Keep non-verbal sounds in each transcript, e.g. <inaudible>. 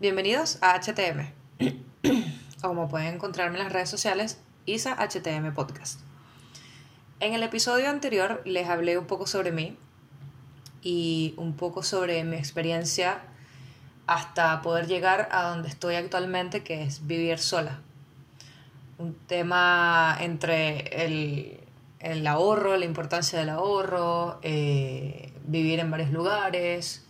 Bienvenidos a HTM. <clears throat> como pueden encontrarme en las redes sociales, Isa HTM Podcast. En el episodio anterior les hablé un poco sobre mí y un poco sobre mi experiencia hasta poder llegar a donde estoy actualmente, que es vivir sola. Un tema entre el, el ahorro, la importancia del ahorro, eh, vivir en varios lugares,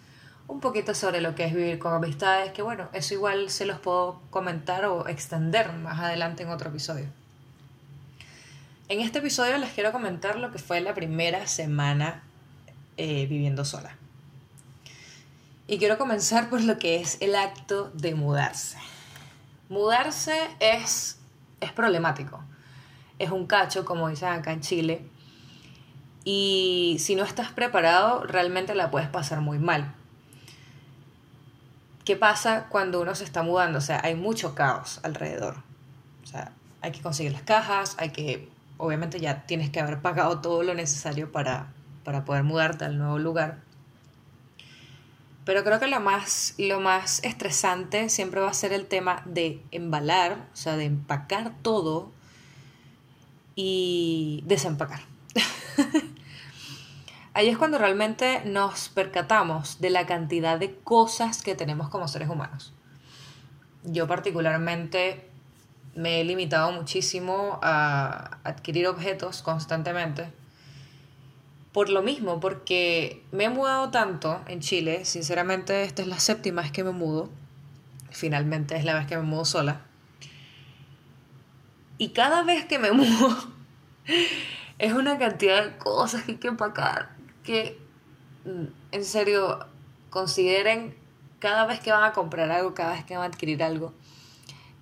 un poquito sobre lo que es vivir con amistades, que bueno, eso igual se los puedo comentar o extender más adelante en otro episodio. En este episodio les quiero comentar lo que fue la primera semana eh, viviendo sola. Y quiero comenzar por lo que es el acto de mudarse. Mudarse es, es problemático. Es un cacho, como dicen acá en Chile. Y si no estás preparado, realmente la puedes pasar muy mal. ¿Qué pasa cuando uno se está mudando? O sea, hay mucho caos alrededor. O sea, hay que conseguir las cajas, hay que, obviamente ya tienes que haber pagado todo lo necesario para, para poder mudarte al nuevo lugar. Pero creo que lo más, lo más estresante siempre va a ser el tema de embalar, o sea, de empacar todo y desempacar. <laughs> Ahí es cuando realmente nos percatamos de la cantidad de cosas que tenemos como seres humanos. Yo particularmente me he limitado muchísimo a adquirir objetos constantemente. Por lo mismo, porque me he mudado tanto en Chile, sinceramente esta es la séptima vez que me mudo, finalmente es la vez que me mudo sola. Y cada vez que me <laughs> mudo es una cantidad de cosas que hay que empacar, mm, en serio consideren cada vez que van a comprar algo, cada vez que van a adquirir algo,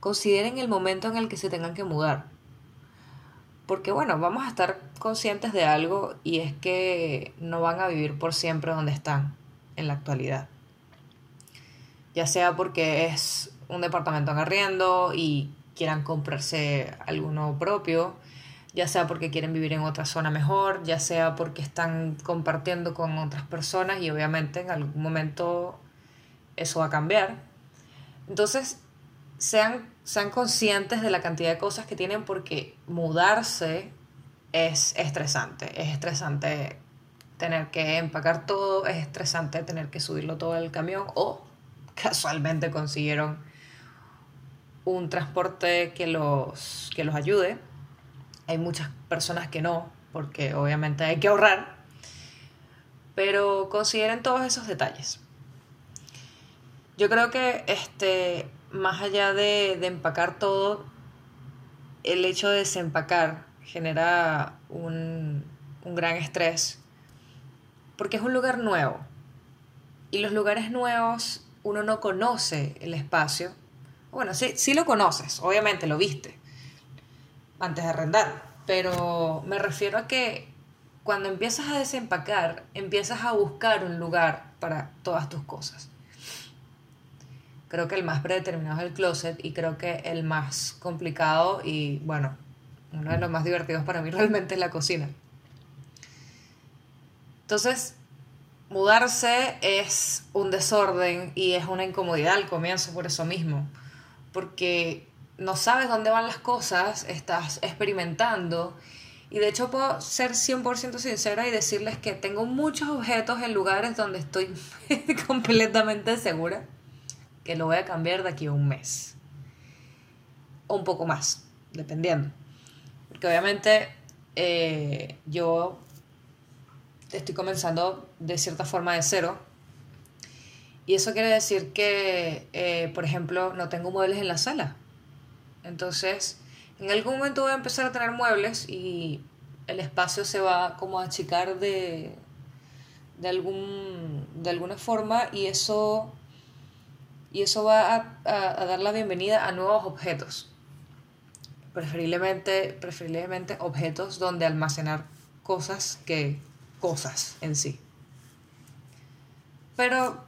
consideren el momento en el que se tengan que mudar. Porque bueno, vamos a estar conscientes de algo y es que no van a vivir por siempre donde están en la actualidad. Ya sea porque es un departamento en arriendo y quieran comprarse alguno propio, ya sea porque quieren vivir en otra zona mejor, ya sea porque están compartiendo con otras personas y obviamente en algún momento eso va a cambiar. Entonces, sean, sean conscientes de la cantidad de cosas que tienen porque mudarse es estresante, es estresante tener que empacar todo, es estresante tener que subirlo todo al camión o casualmente consiguieron un transporte que los, que los ayude hay muchas personas que no, porque obviamente hay que ahorrar. Pero consideren todos esos detalles. Yo creo que este, más allá de, empacar todo, el hecho de desempacar genera un, un gran estrés porque es un lugar nuevo. Y los lugares nuevos uno no conoce el espacio. Bueno, sí, sí lo conoces, obviamente lo viste antes de arrendar. Pero me refiero a que cuando empiezas a desempacar, empiezas a buscar un lugar para todas tus cosas. Creo que el más predeterminado es el closet y creo que el más complicado y bueno, uno de los más divertidos para mí <laughs> realmente es la cocina. Entonces, mudarse es un desorden y es una incomodidad al comienzo por eso mismo, porque no sabes dónde van las cosas, estás experimentando. Y de hecho puedo ser 100% sincera y decirles que tengo muchos objetos en lugares donde estoy <laughs> completamente segura que lo voy a cambiar de aquí a un mes. O un poco más, dependiendo. Porque obviamente eh, yo estoy comenzando de cierta forma de cero. Y eso quiere decir que, eh, por ejemplo, no tengo muebles en la sala entonces, en algún momento voy a empezar a tener muebles y el espacio se va como a achicar de, de, algún, de alguna forma y eso, y eso va a, a, dar la bienvenida a nuevos objetos. Preferiblemente, preferiblemente objetos donde almacenar cosas que cosas en sí. Pero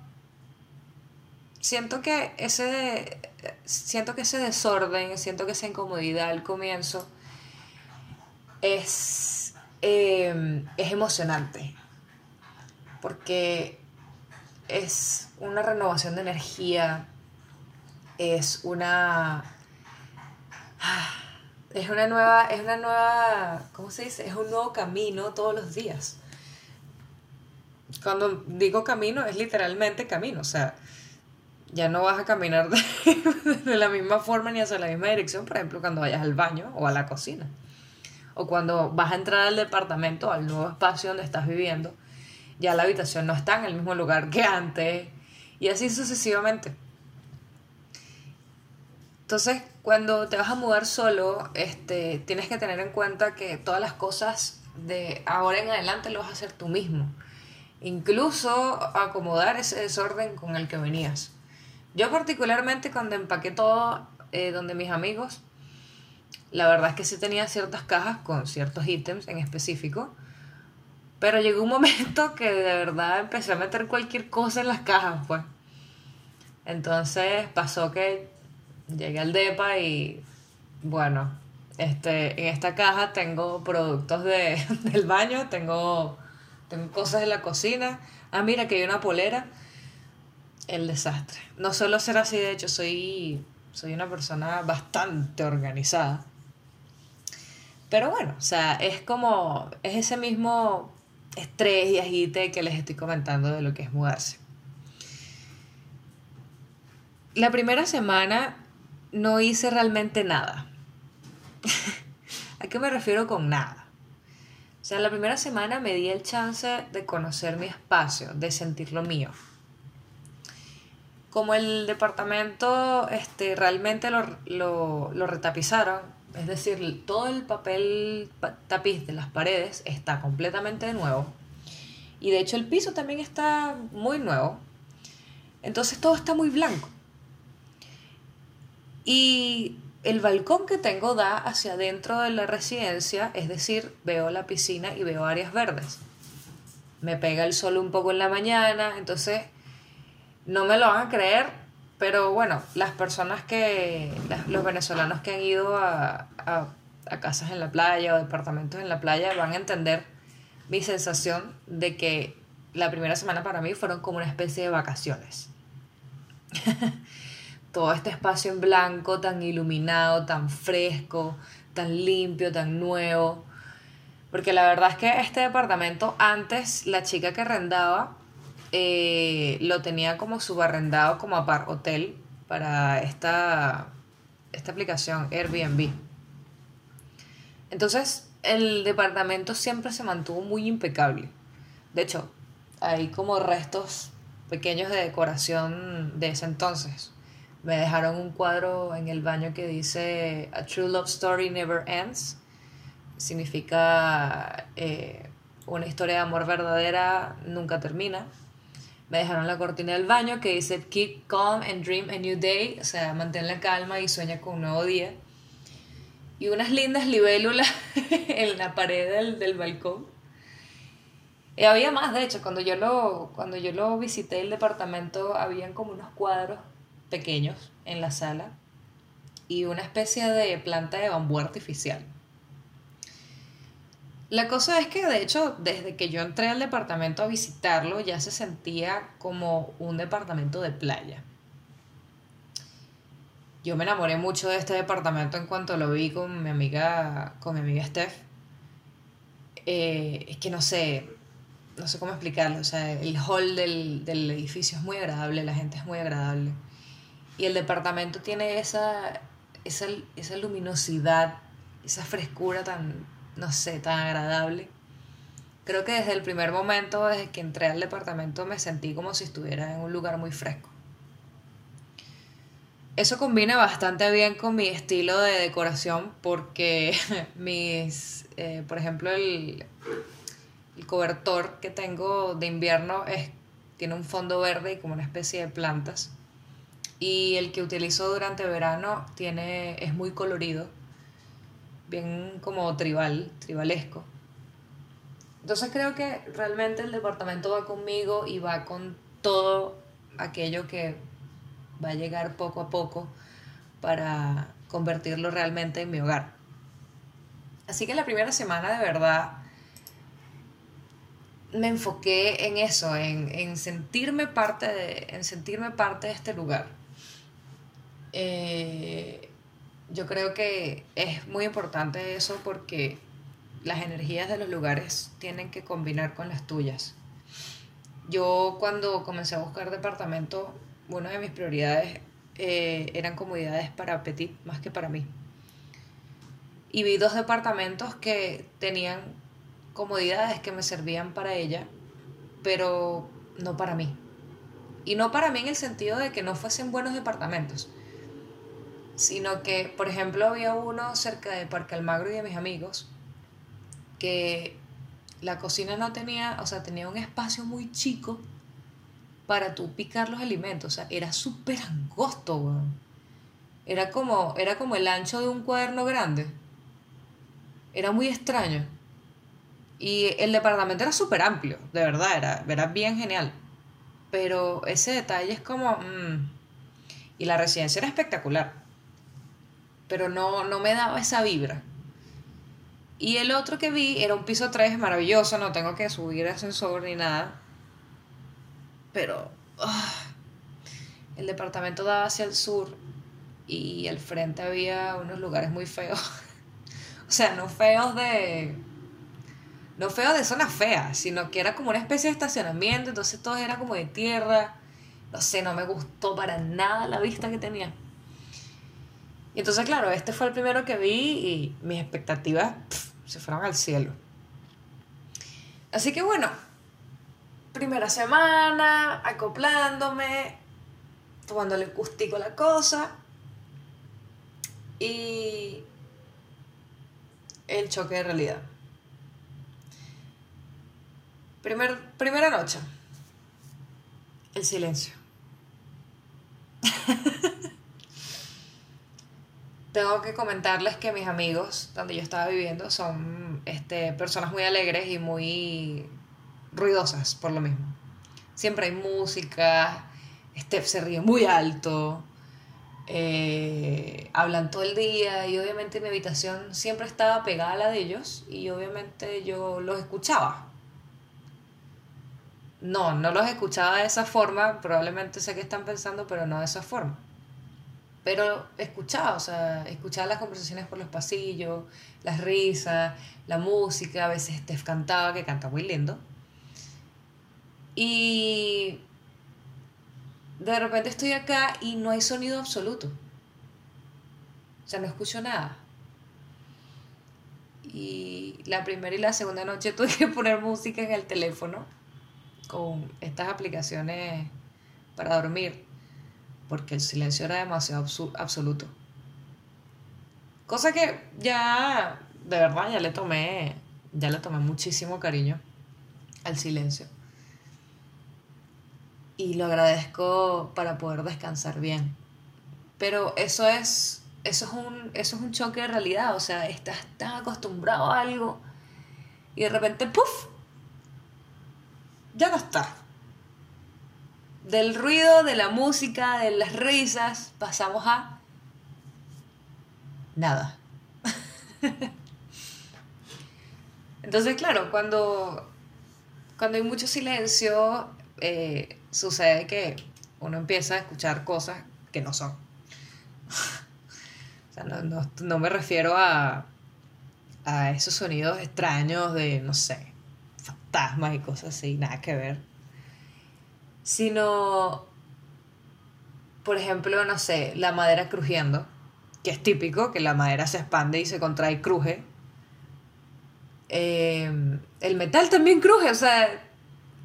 siento que ese siento que ese desorden, siento que esa incomodidad al comienzo es, em, es emocionante. Porque es una renovación de energía, es una es una nueva es una nueva ¿cómo se dice? Es un nuevo camino todos los días. Cuando digo camino es literalmente camino, o sea, ya no vas a caminar <laughs> de, la misma forma ni hacia la misma dirección, por ejemplo, cuando vayas al baño o a la cocina. O cuando vas a entrar al departamento, al nuevo espacio donde estás viviendo, ya la habitación no está en el mismo lugar que antes. Y así sucesivamente. Entonces, cuando te vas a mudar solo, este, tienes que tener en cuenta que todas las cosas de ahora en adelante lo vas a hacer tú mismo. Incluso acomodar ese desorden con el que venías. Yo particularmente cuando empaqué todo eh, donde mis amigos, la verdad es que sí tenía ciertas cajas con ciertos ítems en específico, pero llegó un <laughs> momento que de verdad empecé a meter cualquier cosa en las cajas, pues. Entonces pasó que llegué al DEPA y bueno, este, en esta caja tengo productos de, <laughs> del baño, tengo, tengo cosas de la cocina. Ah, mira que hay una polera el desastre. No suelo ser así, de hecho, soy, soy una persona bastante organizada. Pero bueno, o sea, es como, es ese mismo estrés y agite que les estoy comentando de lo que es mudarse. La primera semana no hice realmente nada. <laughs> ¿A qué me refiero con nada? O sea, la primera semana me di el chance de conocer mi espacio, de sentir lo mío como el departamento este, realmente lo, lo, lo, retapizaron, es decir, todo el papel tapiz de las paredes está completamente nuevo. Y de hecho el piso también está muy nuevo. Entonces todo está muy blanco. Y el balcón que tengo da hacia adentro de la residencia, es decir, veo la piscina y veo áreas verdes. Me pega el sol un poco en la mañana, entonces no me lo van a creer, pero bueno, las personas que, los venezolanos que han ido a, casas en la playa o departamentos en la playa van a entender mi sensación de que la primera semana para mí fueron como una especie de vacaciones. <laughs> Todo este espacio en blanco, tan iluminado, tan fresco, tan limpio, tan nuevo. Porque la verdad es que este departamento antes, la chica que arrendaba, eh, lo tenía como subarrendado como a par hotel para esta, esta aplicación Airbnb. Entonces, el departamento siempre se mantuvo muy impecable. De hecho, hay como restos pequeños de decoración de ese entonces. Me dejaron un cuadro en el baño que dice A True Love Story Never Ends. Significa eh, una historia de amor verdadera nunca termina me dejaron la cortina del baño que dice Keep calm and dream a new day, o sea, mantén la calma y sueña con un nuevo día. Y unas lindas libélulas <laughs> en la pared del, del balcón. Y había más, de hecho, cuando yo, lo, cuando yo lo visité el departamento, habían como unos cuadros pequeños en la sala y una especie de planta de bambú artificial. La cosa es que, de hecho, desde que yo entré al departamento a visitarlo, ya se sentía como un departamento de playa. Yo me enamoré mucho de este departamento en cuanto lo vi con mi amiga, con mi amiga Steph. Eh, es que no sé, no sé cómo explicarlo. O sea, el hall del, del edificio es muy agradable, la gente es muy agradable. Y el departamento tiene esa, esa, esa luminosidad, esa frescura tan, no sé, tan agradable. Creo que desde el primer momento, desde que entré al departamento, me sentí como si estuviera en un lugar muy fresco. Eso combina bastante bien con mi estilo de decoración porque <laughs> mis, eh, por ejemplo, el, el cobertor que tengo de invierno es, tiene un fondo verde y como una especie de plantas. Y el que utilizo durante verano tiene, es muy colorido bien como tribal, tribalesco. Entonces creo que realmente el departamento va conmigo y va con todo aquello que va a llegar poco a poco para convertirlo realmente en mi hogar. Así que la primera semana de verdad me enfoqué en eso, en, sentirme parte de, en sentirme parte de este lugar. eh, yo creo que es muy importante eso porque las energías de los lugares tienen que combinar con las tuyas. Yo cuando comencé a buscar departamento, una de mis prioridades eh, eran comodidades para Petit más que para mí. Y vi dos departamentos que tenían comodidades que me servían para ella, pero no para mí. Y no para mí en el sentido de que no fuesen buenos departamentos, sino que, por ejemplo, había uno cerca de Parque Almagro y de mis amigos, que la cocina no tenía, o sea, tenía un espacio muy chico para tú picar los alimentos, o sea, era súper angosto, Era como, era como el ancho de un cuaderno grande. Era muy extraño. Y el departamento era súper amplio, de verdad, era, era bien genial. Pero ese detalle es como... Mm, y la residencia era espectacular. Pero no, no me daba esa vibra. Y el otro que vi era un piso 3 maravilloso, no tengo que subir ascensor ni nada. Pero ah, el departamento daba hacia el sur y al frente había unos lugares muy feos. <laughs> o sea, no feos de... No feos de zonas feas, sino que era como una especie de estacionamiento, entonces todo era como de tierra. No sé, no me gustó para nada la vista que tenía. Y entonces, claro, este fue el primero que vi y mis expectativas se fueron al cielo. Así que bueno, primera semana, acoplándome, tomándole gustico la cosa y el choque de realidad. Primer, primera noche, el silencio. <laughs> tengo que comentarles que mis amigos, donde yo estaba viviendo, son este, personas muy alegres y muy ruidosas por lo mismo. Siempre hay música, Steph se ríe muy alto, eh, hablan todo el día y obviamente mi habitación siempre estaba pegada a la de ellos y obviamente yo los escuchaba. No, no los escuchaba de esa forma, probablemente sé que están pensando, pero no de esa forma pero escuchaba, o sea, escuchaba las conversaciones por los pasillos, las risas, la música, a veces Steph cantaba, que canta muy lindo. Y de repente estoy acá y no hay sonido absoluto. O sea, no escucho nada. Y la primera y la segunda noche <laughs> tuve que poner música en el teléfono con estas aplicaciones para dormir porque el silencio era demasiado absoluto. Cosa que ya, de verdad, ya le tomé, ya le tomé muchísimo cariño al silencio. Y lo agradezco para poder descansar bien. Pero eso es, eso es un, eso es un choque de realidad. O sea, estás tan acostumbrado a algo y de repente, ¡puf! Ya no está del ruido, de la música, de las risas, pasamos a nada. <laughs> Entonces, claro, cuando, cuando hay mucho silencio, eh, sucede que uno empieza a escuchar cosas que no son. <laughs> o sea, no, no me refiero a, a esos sonidos extraños de, no sé, fantasmas y cosas así, nada que ver sino, por ejemplo, no sé, la madera crujiendo, que es típico, que la madera se expande y se contrae y cruje. Em, el metal también cruje, o sea,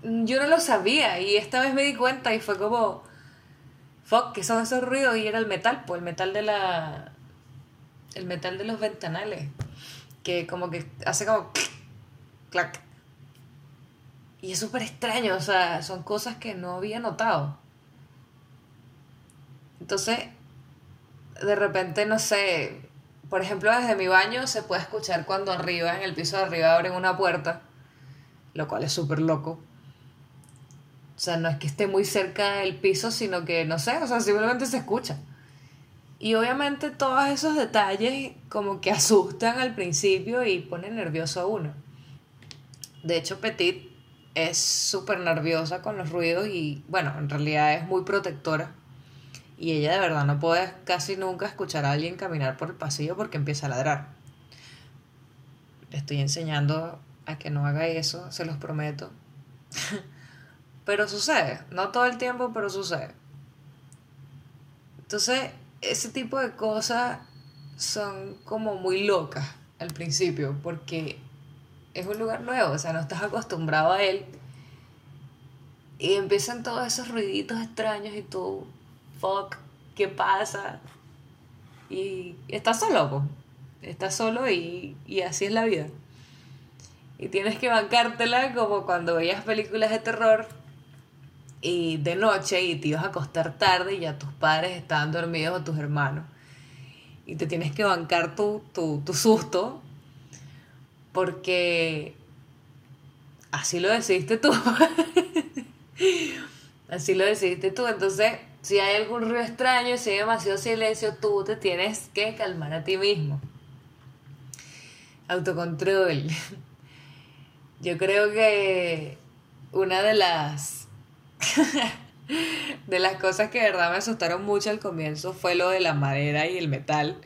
yo no lo sabía y esta vez me di cuenta y fue como, fuck, ¿qué son esos ruidos? Y era el metal, pues el metal de la... El metal de los ventanales, que como que hace como... Clac, y es súper extraño, o sea, son cosas que no había notado. Entonces, de repente, no sé, por ejemplo, desde mi baño se puede escuchar cuando arriba, en el piso de arriba, abren una puerta, lo cual es súper loco. O sea, no es que esté muy cerca del piso, sino que, no sé, o sea, simplemente se escucha. Y obviamente todos esos detalles como que asustan al principio y ponen nervioso a uno. De hecho, Petit es súper nerviosa con los ruidos y bueno, en realidad es muy protectora. Y ella de verdad no puede casi nunca escuchar a alguien caminar por el pasillo porque empieza a ladrar. Le estoy enseñando a que no haga eso, se los prometo. <laughs> pero sucede, no todo el tiempo, pero sucede. Entonces, ese tipo de cosas son como muy locas al principio, porque es un lugar nuevo, o sea, no estás acostumbrado a él. Y empiezan todos esos ruiditos extraños y tú, fuck, ¿qué pasa? Y estás solo, pues. Estás solo y, así es la vida. Y tienes que bancártela como cuando veías películas de terror y de noche y te ibas a acostar tarde y ya tus padres estaban dormidos o tus hermanos. Y te tienes que bancar tu, tu, tu susto porque así lo decidiste tú. <laughs> así lo decidiste tú. Entonces, si hay algún ruido extraño, si hay demasiado silencio, tú te tienes que calmar a ti mismo. Autocontrol. <laughs> Yo creo que una de las <laughs> de las cosas que de verdad me asustaron mucho al comienzo fue lo de la madera y el metal.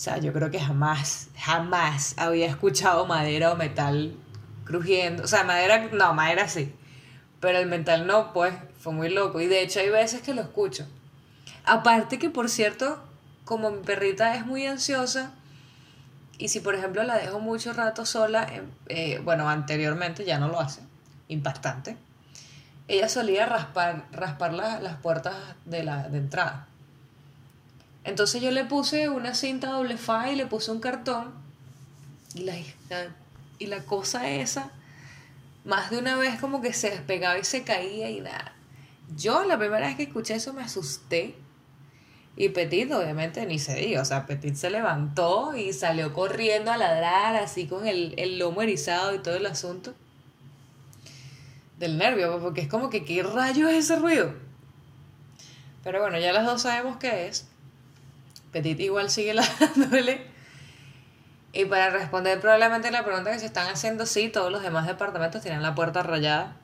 O sea, yo creo que jamás, jamás había escuchado madera o metal crujiendo. O sea, madera, no, madera sí. Pero el metal no, pues, fue muy loco. Y de hecho hay veces que lo escucho. Aparte que, por cierto, como mi perrita es muy ansiosa, y si por ejemplo la dejo mucho rato sola, em, eh, bueno, anteriormente ya no lo hace, impactante, ella solía raspar, raspar las puertas de la de entrada. Entonces yo le puse una cinta doble fa y le puse un cartón y la, y la cosa esa, más de una vez como que se despegaba y se caía y nada. Yo la primera vez que escuché eso me asusté y Petit, obviamente, ni se diga. O sea, Petit se levantó y salió corriendo a ladrar, así con el, el lomo erizado y todo el asunto. Del nervio, pues, porque es como que, ¿qué rayos es ese ruido? Pero bueno, ya las dos sabemos qué es. Petit igual sigue ladrándole. <laughs> Y para responder probablemente la pregunta que se están haciendo, sí, todos los demás departamentos tienen la puerta rayada.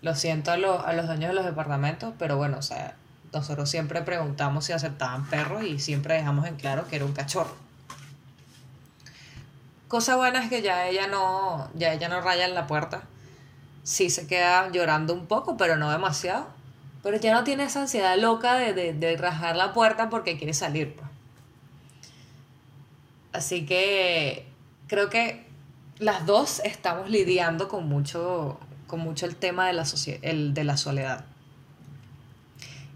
Lo siento a, a los dueños de los departamentos, pero bueno, o sea, nosotros siempre preguntamos si aceptaban perros y siempre dejamos en claro que era un cachorro. Cosa buena es que ya ella no, ya ella no raya en la puerta. Sí se queda llorando un poco, pero no demasiado. Pero ya no tiene esa ansiedad loca de, de, de rajar la puerta porque quiere salir. Pues. Así que creo que las dos estamos lidiando con mucho, con mucho el tema de la, el, de la soledad.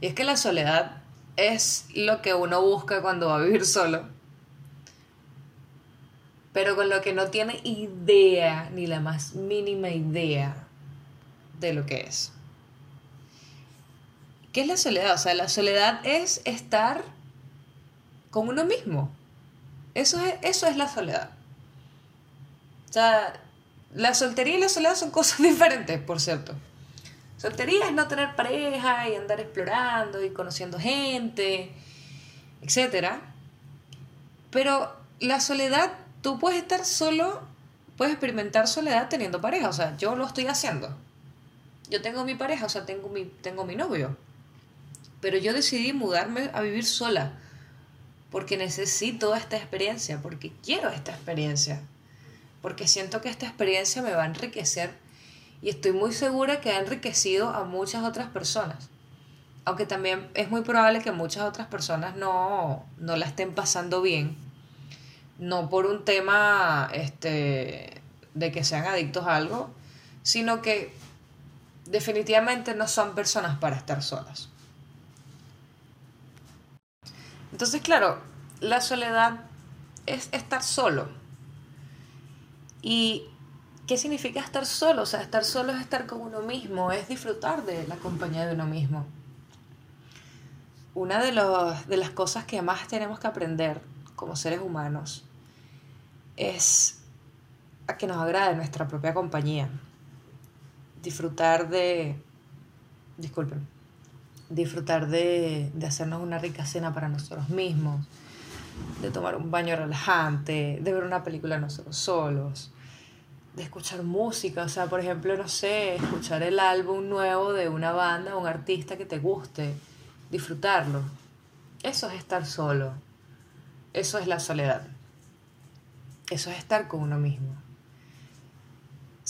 Y es que la soledad es lo que uno busca cuando va a vivir solo, pero con lo que no tiene idea, ni la más mínima idea de lo que es. ¿Qué es la soledad? O sea, la soledad es estar con uno mismo. Eso es, eso es la soledad. O sea, la soltería y la soledad son cosas <laughs> diferentes, por cierto. Soltería es no tener pareja y andar explorando y conociendo gente, etc. Pero la soledad, tú puedes estar solo, puedes experimentar soledad teniendo pareja. O sea, yo lo estoy haciendo. Yo tengo mi pareja, o sea, tengo mi, tengo mi novio. Pero yo decidí mudarme a vivir sola. Porque necesito esta experiencia, porque quiero esta experiencia. Porque siento que esta experiencia me va a enriquecer y estoy muy segura que ha enriquecido a muchas otras personas. Aunque también es muy probable que muchas otras personas no, no la estén pasando bien. No por un tema este, de que sean adictos a algo, sino que definitivamente no son personas para estar solas. Entonces, claro, la soledad es estar solo. Y ¿Qué significa estar solo? O sea, estar solo es estar con uno mismo, es disfrutar de la compañía de uno mismo. Una de, los, las cosas que más tenemos que aprender como seres humanos es a que nos agrade nuestra propia compañía. Disfrutar de... Disculpen. Disfrutar de, de hacernos una rica cena para nosotros mismos, de tomar un baño relajante, de ver una película nosotros solos, de escuchar música, o sea, por ejemplo, no sé, escuchar el álbum nuevo de una banda, un artista que te guste, disfrutarlo. Eso es estar solo. Eso es la soledad. Eso es estar con uno mismo.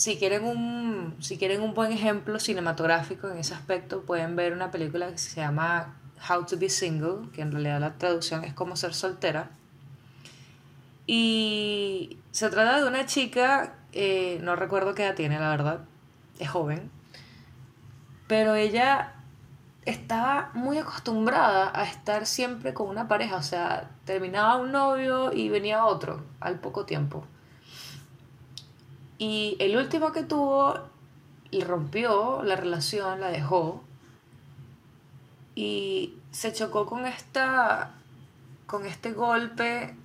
Si quieren un, si quieren un buen ejemplo cinematográfico en ese aspecto, pueden ver una película que se llama How to Be Single, que en realidad la traducción es como ser soltera. Y se trata de una chica, eh, no recuerdo qué edad tiene, la verdad, es joven, pero ella estaba muy acostumbrada a estar siempre con una pareja, o sea, terminaba un novio y venía otro al poco tiempo. Y el último que tuvo le rompió la relación, la dejó y se chocó con esta con este golpe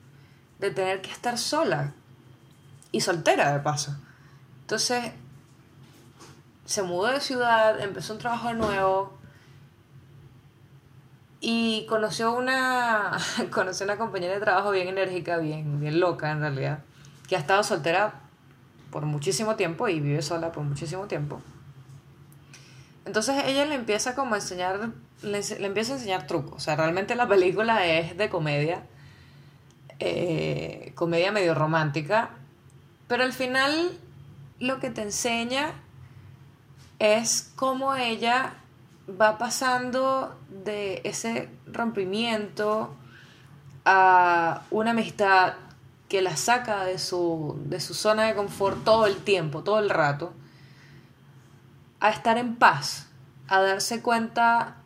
de tener que estar sola y soltera de paso. Entonces se mudó de ciudad, empezó un trabajo nuevo y conoció una <laughs> conoció una compañera de trabajo bien enérgica, bien bien loca en realidad, que ha estado soltera por muchísimo tiempo y vive sola por muchísimo tiempo. Entonces ella le empieza como a enseñar, le, empieza a enseñar trucos. O sea, realmente la película es de comedia, eh, comedia medio romántica, pero al final lo que te enseña es cómo ella va pasando de ese rompimiento a una amistad que la saca de su, de su zona de confort todo el tiempo, todo el rato, a estar en paz, a darse cuenta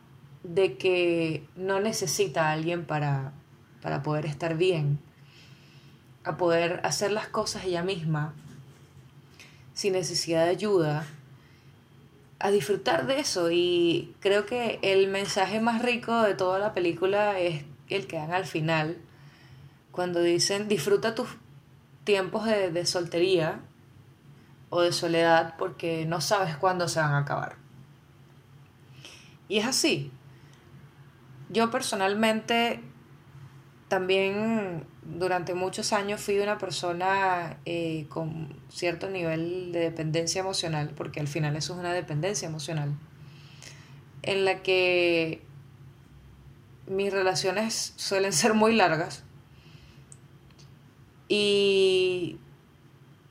de que no necesita a alguien para, para poder estar bien, a poder hacer las cosas ella misma, sin necesidad de ayuda, a disfrutar de eso. Y creo que el mensaje más rico de toda la película es el que dan al final, cuando dicen disfruta tus tiempos de, soltería o de soledad porque no sabes cuándo se van a acabar. Y es así. Yo personalmente también durante muchos años fui una persona eh, con cierto nivel de dependencia emocional, porque al final eso es una dependencia emocional, en la que mis relaciones suelen ser muy largas y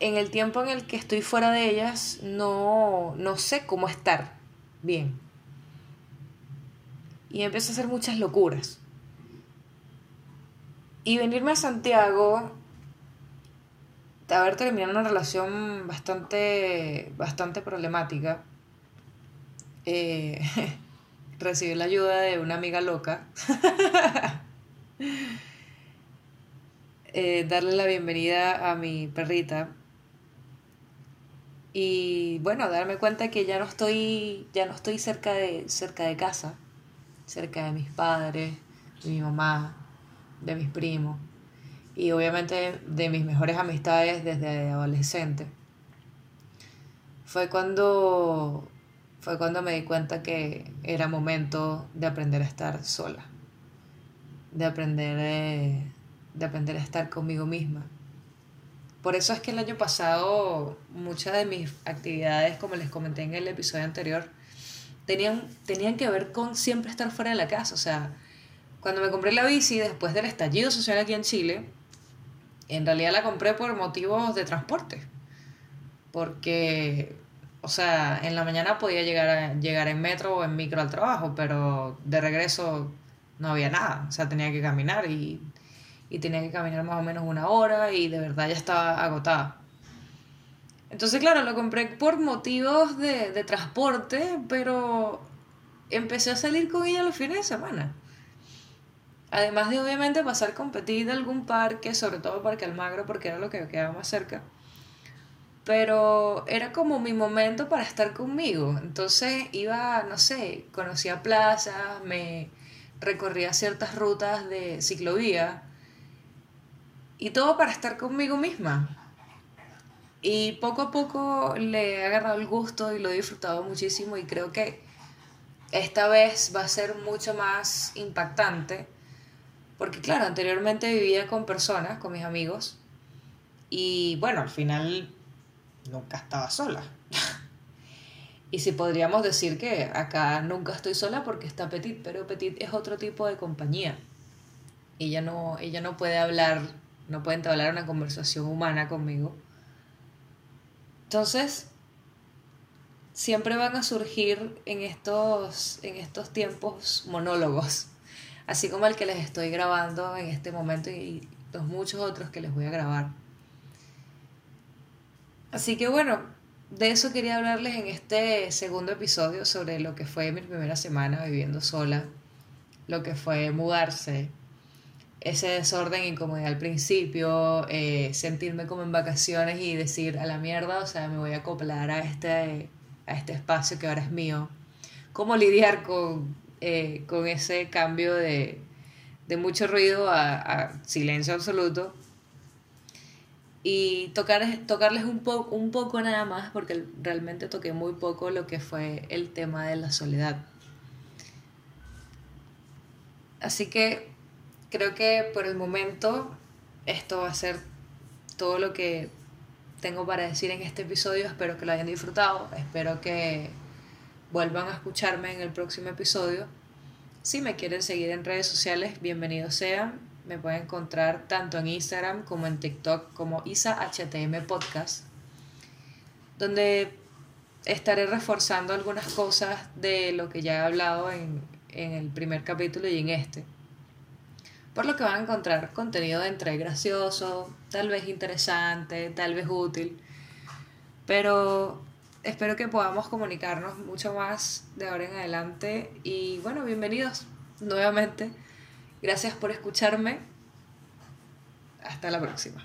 en el tiempo en el que estoy fuera de ellas, no, no sé cómo estar bien. Y empiezo a hacer muchas locuras. Y venirme a Santiago, de haber terminado una relación bastante, bastante problemática, eh, <laughs> recibí la ayuda de una amiga loca. <laughs> Eh, darle la bienvenida a mi perrita y bueno, darme cuenta que ya no estoy, ya no estoy cerca de, cerca de casa, cerca de mis padres, de mi mamá, de mis primos y obviamente de mis mejores amistades desde adolescente. Fue cuando fue cuando me di cuenta que era momento de aprender a estar sola, de aprender eh, de aprender a estar conmigo misma. Por eso es que el año pasado muchas de mis actividades, como les comenté en el episodio anterior, tenían, tenían que ver con siempre estar fuera de la casa. O sea, cuando me compré la bici después del estallido social aquí en Chile, en realidad la compré por motivos de transporte. Porque, o sea, en la mañana podía llegar, llegar en metro o en micro al trabajo, pero de regreso no había nada. O sea, tenía que caminar y y tenía que caminar más o menos una hora y de verdad ya estaba agotada. Entonces, claro, lo compré por motivos de, de transporte, pero empecé a salir con ella los fines de semana. Además de obviamente pasar con Petit de algún parque, sobre todo Parque Almagro, porque era lo que quedaba más cerca. Pero era como mi momento para estar conmigo. Entonces iba, no sé, conocía plazas, me recorría ciertas rutas de ciclovía y todo para estar conmigo misma. Y poco a poco le he agarrado el gusto y lo he disfrutado muchísimo y creo que esta vez va a ser mucho más impactante. Porque claro, anteriormente vivía con personas, con mis amigos. Y bueno, al final nunca estaba sola. <laughs> Y si podríamos decir que acá nunca estoy sola porque está Petit, pero Petit es otro tipo de compañía. Ella no, ella no puede hablar, no puede entablar una conversación humana conmigo. Entonces, siempre van a surgir en estos, en estos tiempos monólogos, así como el que les estoy grabando en este momento y los muchos otros que les voy a grabar. Así que bueno, de eso quería hablarles en este segundo episodio sobre lo que fue mi primera semana viviendo sola, lo que fue mudarse, ese desorden y incomodidad al principio, eh, sentirme como en vacaciones y decir a la mierda, o sea, me voy a acoplar a este, a este espacio que ahora es mío. Cómo lidiar con, eh, con ese cambio de, de mucho ruido a, silencio absoluto y tocar, tocarles un, un poco nada más, porque realmente toqué muy poco lo que fue el tema de la soledad. Así que creo que por el momento esto va a ser todo lo que tengo para decir en este episodio. Espero que lo hayan disfrutado, espero que vuelvan a escucharme en el próximo episodio. Si me quieren seguir en redes sociales, bienvenidos sean me pueden encontrar tanto en Instagram como en TikTok como IsaHTM Podcast, donde estaré reforzando algunas cosas de lo que ya he hablado en, en el primer capítulo y en este. Por lo que van a encontrar contenido de entre gracioso, tal vez interesante, tal vez útil, pero espero que podamos comunicarnos mucho más de ahora en adelante y bueno, bienvenidos nuevamente Gracias por escucharme. Hasta la próxima.